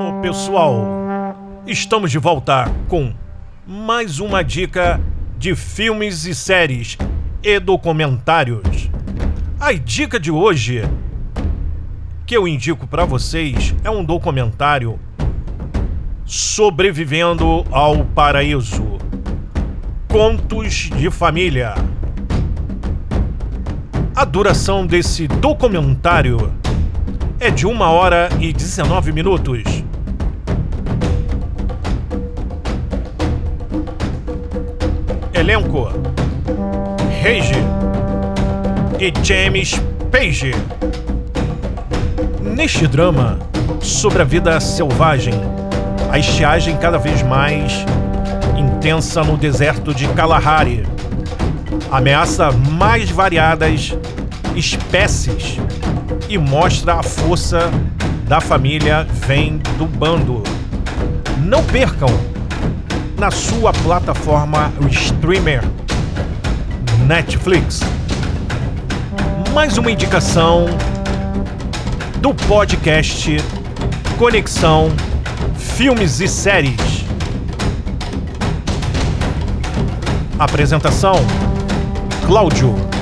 Ô pessoal, estamos de volta com mais uma dica de filmes e séries e documentários. A dica de hoje que eu indico para vocês é um documentário Sobrevivendo ao Paraíso. Contos de Família. A duração desse documentário é de 1 hora e 19 minutos. Elenco: Rage e James Page. Neste drama sobre a vida selvagem, a estiagem cada vez mais intensa no deserto de Kalahari ameaça mais variadas espécies e mostra a força da família vem do bando. Não percam na sua plataforma streamer Netflix. Mais uma indicação do podcast Conexão Filmes e Séries. Apresentação: Cláudio